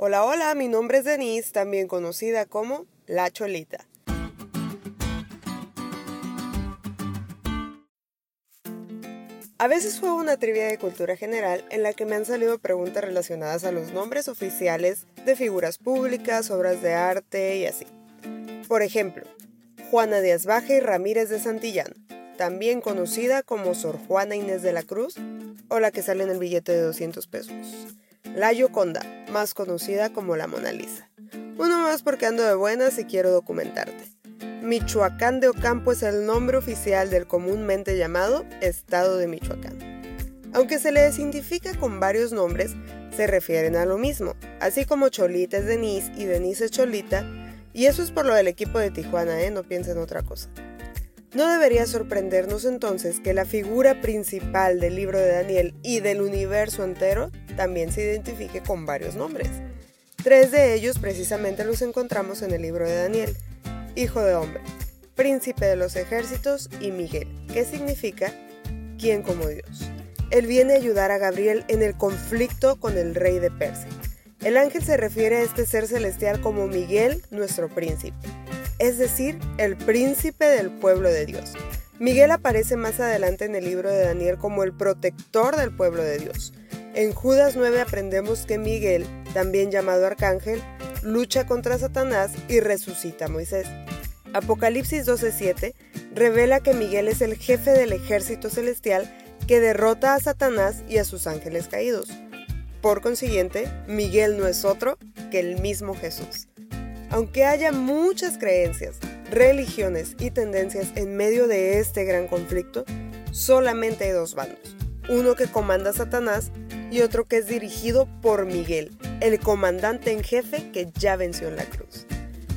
Hola, hola, mi nombre es Denise, también conocida como La Cholita. A veces juego una trivia de cultura general en la que me han salido preguntas relacionadas a los nombres oficiales de figuras públicas, obras de arte y así. Por ejemplo, Juana Díaz Baja y Ramírez de Santillán, también conocida como Sor Juana Inés de la Cruz o la que sale en el billete de 200 pesos. La Yoconda, más conocida como la Mona Lisa. Uno más porque ando de buenas y quiero documentarte. Michoacán de Ocampo es el nombre oficial del comúnmente llamado Estado de Michoacán. Aunque se le desidentifica con varios nombres, se refieren a lo mismo, así como Cholita es Denise y Denise es Cholita, y eso es por lo del equipo de Tijuana, ¿eh? no piensen otra cosa. No debería sorprendernos entonces que la figura principal del libro de Daniel y del universo entero también se identifique con varios nombres. Tres de ellos precisamente los encontramos en el libro de Daniel, Hijo de Hombre, Príncipe de los Ejércitos y Miguel, que significa ¿quién como Dios? Él viene a ayudar a Gabriel en el conflicto con el rey de Persia. El ángel se refiere a este ser celestial como Miguel, nuestro príncipe, es decir, el príncipe del pueblo de Dios. Miguel aparece más adelante en el libro de Daniel como el protector del pueblo de Dios. En Judas 9 aprendemos que Miguel, también llamado arcángel, lucha contra Satanás y resucita a Moisés. Apocalipsis 12:7 revela que Miguel es el jefe del ejército celestial que derrota a Satanás y a sus ángeles caídos. Por consiguiente, Miguel no es otro que el mismo Jesús. Aunque haya muchas creencias, religiones y tendencias en medio de este gran conflicto, solamente hay dos bandos. Uno que comanda Satanás y otro que es dirigido por Miguel, el comandante en jefe que ya venció en la cruz.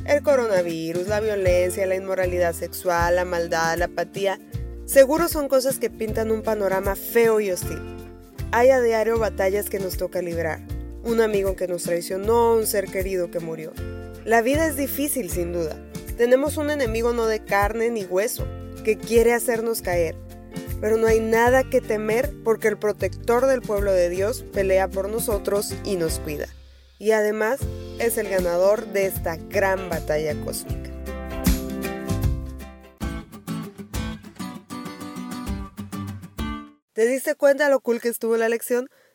El coronavirus, la violencia, la inmoralidad sexual, la maldad, la apatía, seguro son cosas que pintan un panorama feo y hostil. Hay a diario batallas que nos toca librar, un amigo que nos traicionó, un ser querido que murió. La vida es difícil sin duda. Tenemos un enemigo no de carne ni hueso, que quiere hacernos caer, pero no hay nada que temer porque el protector del pueblo de Dios pelea por nosotros y nos cuida. Y además es el ganador de esta gran batalla cósmica. ¿Te diste cuenta lo cool que estuvo la lección?